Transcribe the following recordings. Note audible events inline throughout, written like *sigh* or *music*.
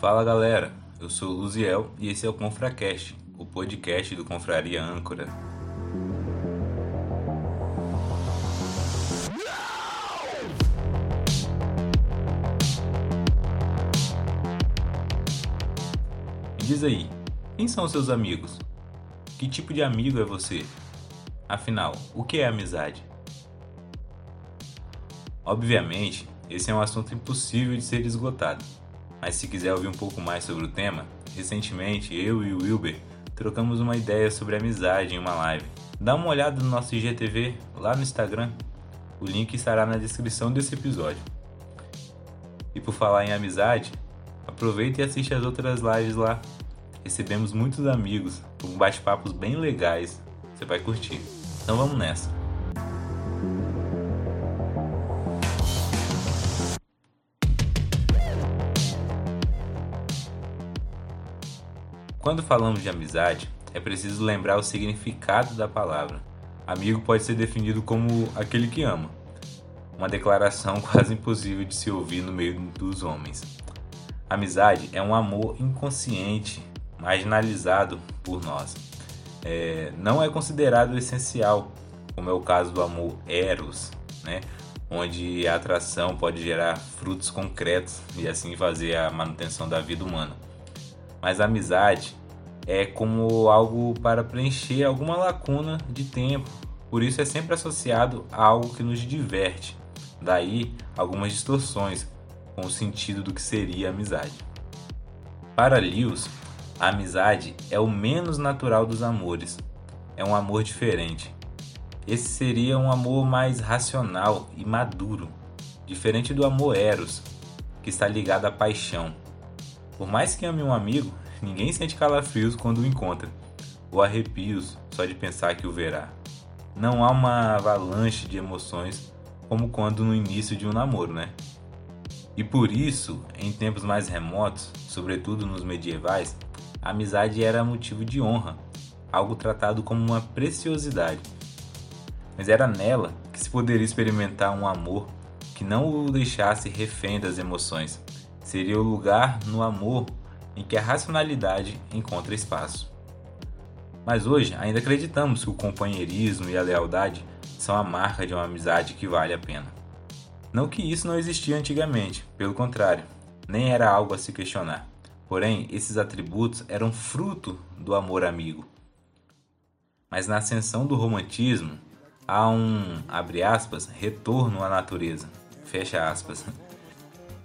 Fala galera, eu sou o Luziel e esse é o ConfraCast, o podcast do Confraria Âncora. Me diz aí, quem são seus amigos? Que tipo de amigo é você? Afinal, o que é amizade? Obviamente, esse é um assunto impossível de ser esgotado. Mas se quiser ouvir um pouco mais sobre o tema, recentemente eu e o Wilber trocamos uma ideia sobre amizade em uma live. Dá uma olhada no nosso IGTV lá no Instagram. O link estará na descrição desse episódio. E por falar em amizade, aproveita e assiste as outras lives lá. Recebemos muitos amigos com bate-papos bem legais. Você vai curtir. Então vamos nessa. Quando falamos de amizade, é preciso lembrar o significado da palavra. Amigo pode ser definido como aquele que ama. Uma declaração *laughs* quase impossível de se ouvir no meio dos homens. Amizade é um amor inconsciente, marginalizado por nós. É, não é considerado essencial, como é o caso do amor eros, né? onde a atração pode gerar frutos concretos e assim fazer a manutenção da vida humana mas a amizade é como algo para preencher alguma lacuna de tempo, por isso é sempre associado a algo que nos diverte. Daí algumas distorções com o sentido do que seria amizade. Para Lewis, a amizade é o menos natural dos amores. É um amor diferente. Esse seria um amor mais racional e maduro, diferente do amor eros, que está ligado à paixão. Por mais que ame um amigo, ninguém sente calafrios quando o encontra, ou arrepios só de pensar que o verá. Não há uma avalanche de emoções como quando no início de um namoro, né? E por isso, em tempos mais remotos, sobretudo nos medievais, a amizade era motivo de honra, algo tratado como uma preciosidade. Mas era nela que se poderia experimentar um amor que não o deixasse refém das emoções, seria o lugar no amor em que a racionalidade encontra espaço. Mas hoje ainda acreditamos que o companheirismo e a lealdade são a marca de uma amizade que vale a pena. Não que isso não existia antigamente, pelo contrário, nem era algo a se questionar. Porém, esses atributos eram fruto do amor amigo. Mas na ascensão do romantismo, há um, abre aspas, retorno à natureza, fecha aspas,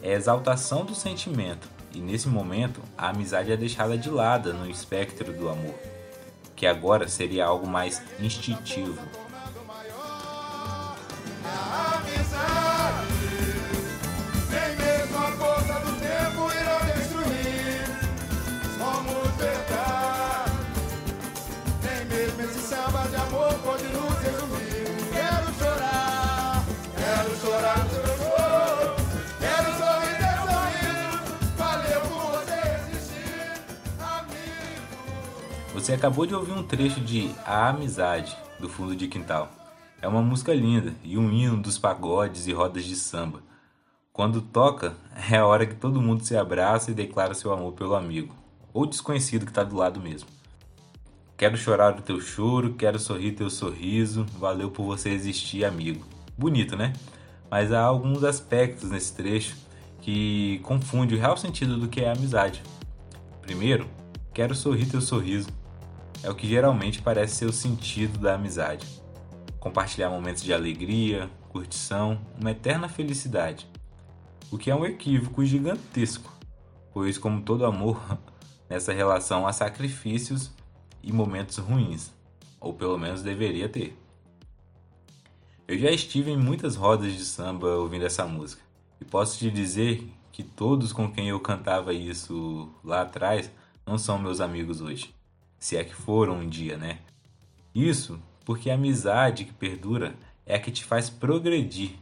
é exaltação do sentimento, e nesse momento a amizade é deixada de lado no espectro do amor, que agora seria algo mais instintivo. Você acabou de ouvir um trecho de A Amizade, do Fundo de Quintal. É uma música linda e um hino dos pagodes e rodas de samba. Quando toca, *laughs* é a hora que todo mundo se abraça e declara seu amor pelo amigo, ou desconhecido que está do lado mesmo. Quero chorar o teu choro, quero sorrir teu sorriso, valeu por você existir, amigo. Bonito, né? Mas há alguns aspectos nesse trecho que confunde o real sentido do que é amizade. Primeiro, quero sorrir teu sorriso é o que geralmente parece ser o sentido da amizade. Compartilhar momentos de alegria, curtição, uma eterna felicidade. O que é um equívoco gigantesco, pois, como todo amor, *laughs* nessa relação há sacrifícios e momentos ruins, ou pelo menos deveria ter. Eu já estive em muitas rodas de samba ouvindo essa música, e posso te dizer que todos com quem eu cantava isso lá atrás não são meus amigos hoje se é que foram um dia, né? Isso porque a amizade que perdura é a que te faz progredir.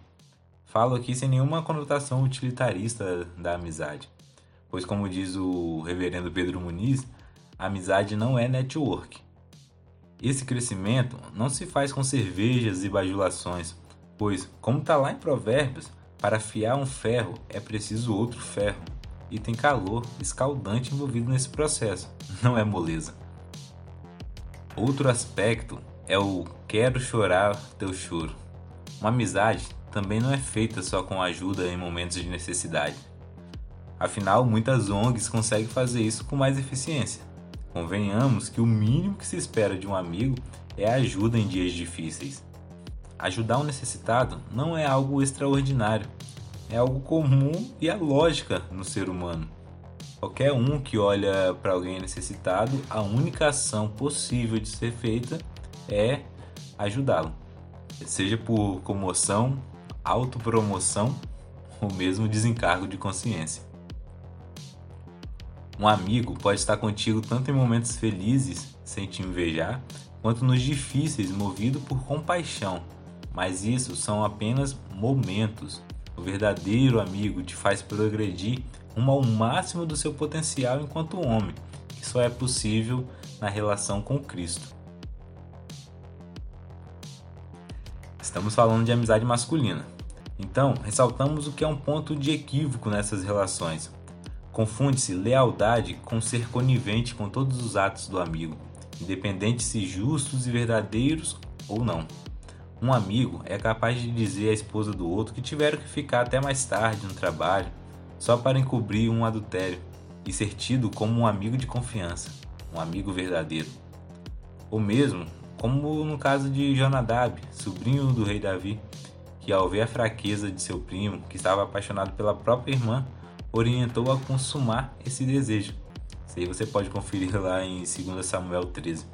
Falo aqui sem nenhuma conotação utilitarista da amizade, pois, como diz o reverendo Pedro Muniz, a amizade não é network. Esse crescimento não se faz com cervejas e bajulações, pois, como está lá em Provérbios, para afiar um ferro é preciso outro ferro. e tem calor escaldante envolvido nesse processo, *laughs* não é moleza. Outro aspecto é o quero chorar teu choro. Uma amizade também não é feita só com ajuda em momentos de necessidade. Afinal, muitas ONGs conseguem fazer isso com mais eficiência. Convenhamos que o mínimo que se espera de um amigo é ajuda em dias difíceis. Ajudar um necessitado não é algo extraordinário, é algo comum e a lógica no ser humano. Qualquer um que olha para alguém necessitado, a única ação possível de ser feita é ajudá-lo, seja por comoção, autopromoção ou mesmo desencargo de consciência. Um amigo pode estar contigo tanto em momentos felizes, sem te invejar, quanto nos difíceis, movido por compaixão, mas isso são apenas momentos. O verdadeiro amigo te faz progredir rumo ao máximo do seu potencial enquanto homem, que só é possível na relação com Cristo. Estamos falando de amizade masculina. Então, ressaltamos o que é um ponto de equívoco nessas relações. Confunde-se lealdade com ser conivente com todos os atos do amigo, independente se justos e verdadeiros ou não. Um amigo é capaz de dizer à esposa do outro que tiveram que ficar até mais tarde no trabalho só para encobrir um adultério e ser tido como um amigo de confiança, um amigo verdadeiro. Ou mesmo, como no caso de Jonadab, sobrinho do rei Davi, que ao ver a fraqueza de seu primo, que estava apaixonado pela própria irmã, orientou a consumar esse desejo. Isso aí você pode conferir *laughs* lá em 2 Samuel 13.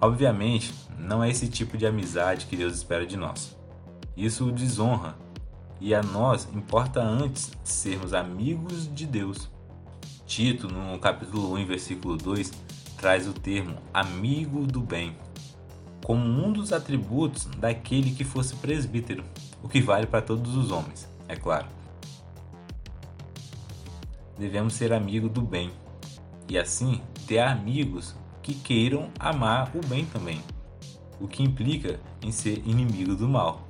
Obviamente, não é esse tipo de amizade que Deus espera de nós. Isso desonra, e a nós importa antes sermos amigos de Deus. Tito, no capítulo 1, versículo 2, traz o termo amigo do bem como um dos atributos daquele que fosse presbítero, o que vale para todos os homens, é claro. Devemos ser amigo do bem e assim ter amigos que queiram amar o bem também, o que implica em ser inimigo do mal,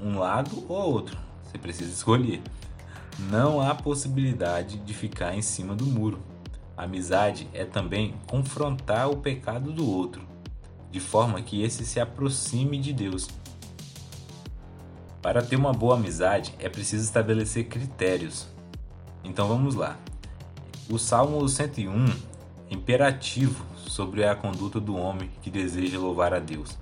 um lado ou outro, você precisa escolher. Não há possibilidade de ficar em cima do muro. amizade é também confrontar o pecado do outro, de forma que esse se aproxime de Deus. Para ter uma boa amizade é preciso estabelecer critérios. Então vamos lá. O Salmo 101 imperativo sobre a conduta do homem que deseja louvar a Deus.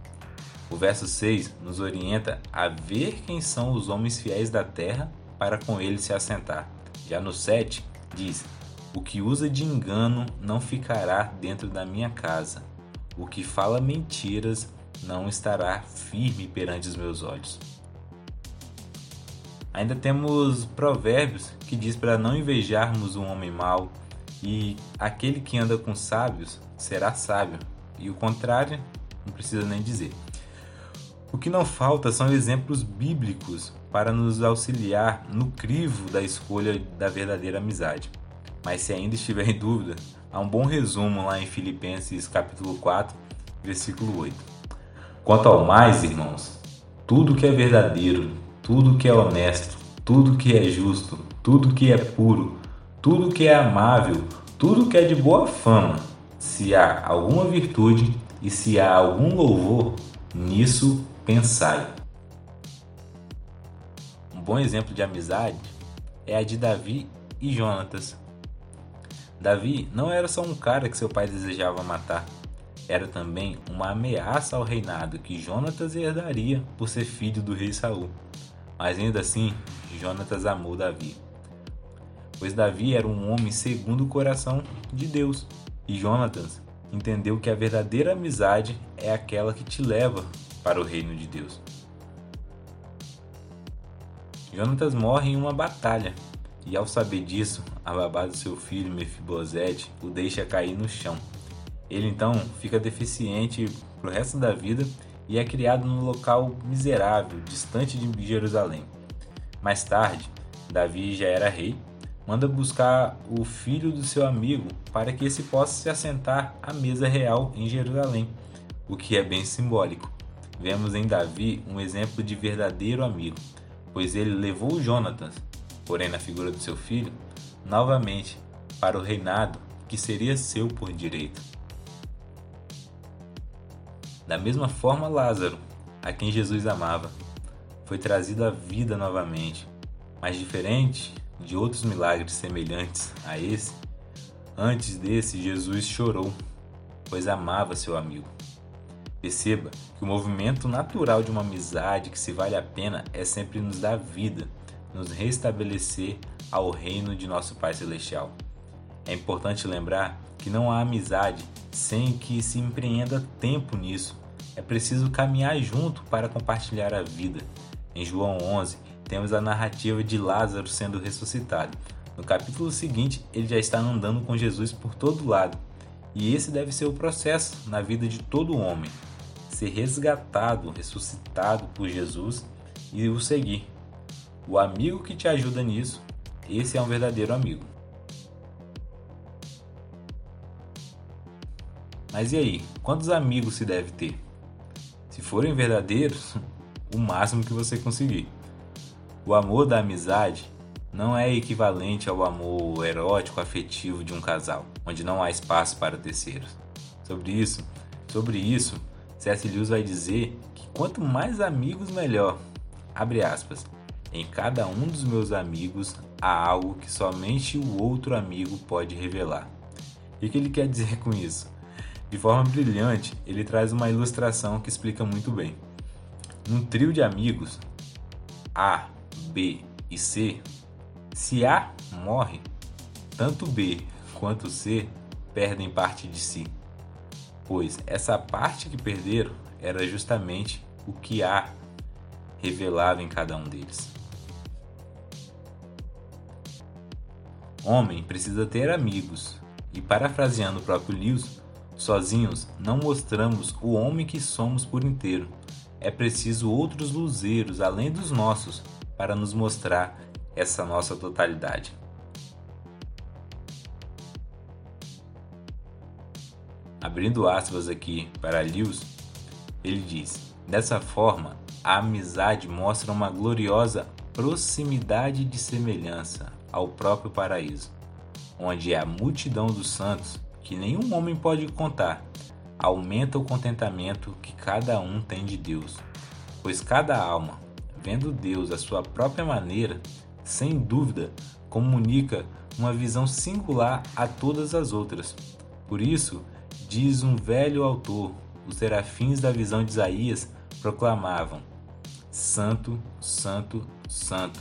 O verso 6 nos orienta a ver quem são os homens fiéis da terra para com ele se assentar. Já no 7 diz: O que usa de engano não ficará dentro da minha casa. O que fala mentiras não estará firme perante os meus olhos. Ainda temos provérbios que diz para não invejarmos um homem mau e aquele que anda com sábios será sábio, e o contrário não precisa nem dizer. O que não falta são exemplos bíblicos para nos auxiliar no crivo da escolha da verdadeira amizade. Mas se ainda estiver em dúvida, há um bom resumo lá em Filipenses capítulo 4, versículo 8. Quanto ao mais, irmãos, tudo que é verdadeiro, tudo que é honesto, tudo que é justo, tudo que é puro, tudo que é amável, tudo que é de boa fama, se há alguma virtude e se há algum louvor, nisso pensai. Um bom exemplo de amizade é a de Davi e Jonatas. Davi não era só um cara que seu pai desejava matar, era também uma ameaça ao reinado que Jonatas herdaria por ser filho do rei Saul. Mas ainda assim, Jonatas amou Davi pois Davi era um homem segundo o coração de Deus. E Jonatas entendeu que a verdadeira amizade é aquela que te leva para o reino de Deus. Jonatas morre em uma batalha, e ao saber disso, a babá do seu filho Mefibosete o deixa cair no chão. Ele então fica deficiente pro resto da vida e é criado num local miserável, distante de Jerusalém. Mais tarde, Davi já era rei manda buscar o filho do seu amigo para que esse possa se assentar à mesa real em Jerusalém, o que é bem simbólico. Vemos em Davi um exemplo de verdadeiro amigo, pois ele levou Jonatas, porém na figura do seu filho, novamente para o reinado que seria seu por direito. Da mesma forma, Lázaro, a quem Jesus amava, foi trazido à vida novamente, mas diferente de outros milagres semelhantes a esse, antes desse Jesus chorou, pois amava seu amigo. Perceba que o movimento natural de uma amizade que se vale a pena é sempre nos dar vida, nos restabelecer ao reino de nosso Pai Celestial. É importante lembrar que não há amizade sem que se empreenda tempo nisso. É preciso caminhar junto para compartilhar a vida. Em João 11, temos a narrativa de Lázaro sendo ressuscitado. No capítulo seguinte, ele já está andando com Jesus por todo lado. E esse deve ser o processo na vida de todo homem: ser resgatado, ressuscitado por Jesus e o seguir. O amigo que te ajuda nisso, esse é um verdadeiro amigo. Mas e aí, quantos amigos se deve ter? Se forem verdadeiros, *laughs* o máximo que você conseguir. O amor da amizade não é equivalente ao amor erótico afetivo de um casal, onde não há espaço para terceiros. Sobre isso, sobre isso, C.S. Lewis vai dizer que quanto mais amigos melhor. Abre aspas. Em cada um dos meus amigos há algo que somente o outro amigo pode revelar. E o que ele quer dizer com isso? De forma brilhante, ele traz uma ilustração que explica muito bem. Num trio de amigos, A, B e C, se A morre, tanto B quanto C perdem parte de si, pois essa parte que perderam era justamente o que A revelava em cada um deles. Homem precisa ter amigos, e parafraseando o próprio Lewis, Sozinhos não mostramos o homem que somos por inteiro. É preciso outros luzeiros além dos nossos para nos mostrar essa nossa totalidade. Abrindo aspas aqui para Lewis, ele diz: Dessa forma, a amizade mostra uma gloriosa proximidade de semelhança ao próprio paraíso, onde a multidão dos santos que nenhum homem pode contar, aumenta o contentamento que cada um tem de Deus. Pois cada alma, vendo Deus à sua própria maneira, sem dúvida, comunica uma visão singular a todas as outras. Por isso, diz um velho autor, os serafins da visão de Isaías proclamavam: Santo, Santo, Santo,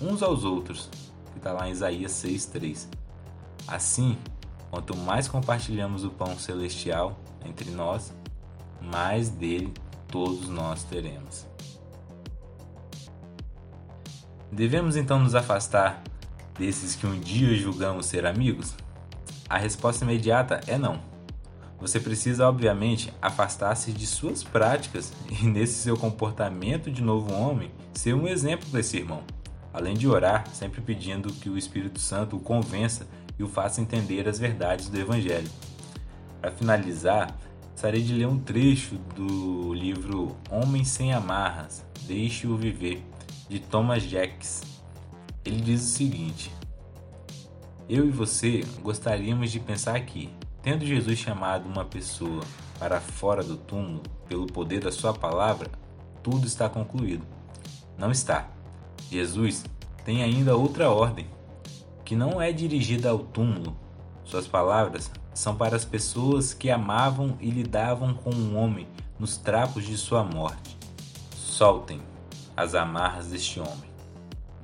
uns aos outros, que está lá em Isaías 6,3. Assim, Quanto mais compartilhamos o pão celestial entre nós, mais dele todos nós teremos. Devemos então nos afastar desses que um dia julgamos ser amigos? A resposta imediata é não. Você precisa, obviamente, afastar-se de suas práticas e, nesse seu comportamento de novo homem, ser um exemplo desse irmão. Além de orar, sempre pedindo que o Espírito Santo o convença e o faça entender as verdades do Evangelho. Para finalizar, gostaria de ler um trecho do livro Homem Sem Amarras, Deixe-o Viver, de Thomas Jacks. Ele diz o seguinte: Eu e você gostaríamos de pensar que, tendo Jesus chamado uma pessoa para fora do túmulo pelo poder da Sua palavra, tudo está concluído. Não está. Jesus tem ainda outra ordem que não é dirigida ao túmulo. Suas palavras são para as pessoas que amavam e lidavam com um homem nos trapos de sua morte. Soltem as amarras deste homem.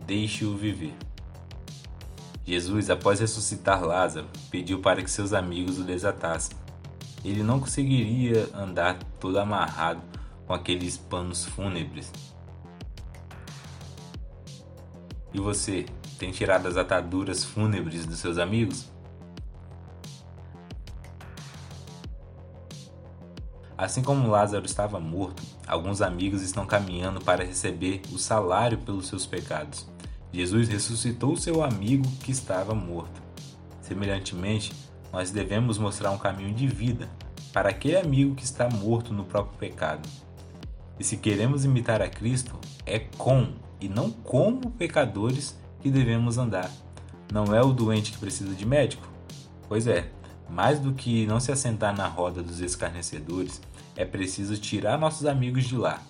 Deixe-o viver. Jesus, após ressuscitar Lázaro, pediu para que seus amigos o desatassem. Ele não conseguiria andar todo amarrado com aqueles panos fúnebres. E você, tem tirado as ataduras fúnebres dos seus amigos? Assim como Lázaro estava morto, alguns amigos estão caminhando para receber o salário pelos seus pecados. Jesus ressuscitou seu amigo que estava morto. Semelhantemente, nós devemos mostrar um caminho de vida para aquele amigo que está morto no próprio pecado. E se queremos imitar a Cristo, é com e não como pecadores que devemos andar. não é o doente que precisa de médico? Pois é, mais do que não se assentar na roda dos escarnecedores, é preciso tirar nossos amigos de lá.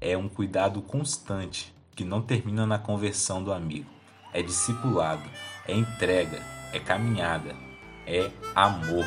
É um cuidado constante que não termina na conversão do amigo. É discipulado, é entrega, é caminhada, é amor.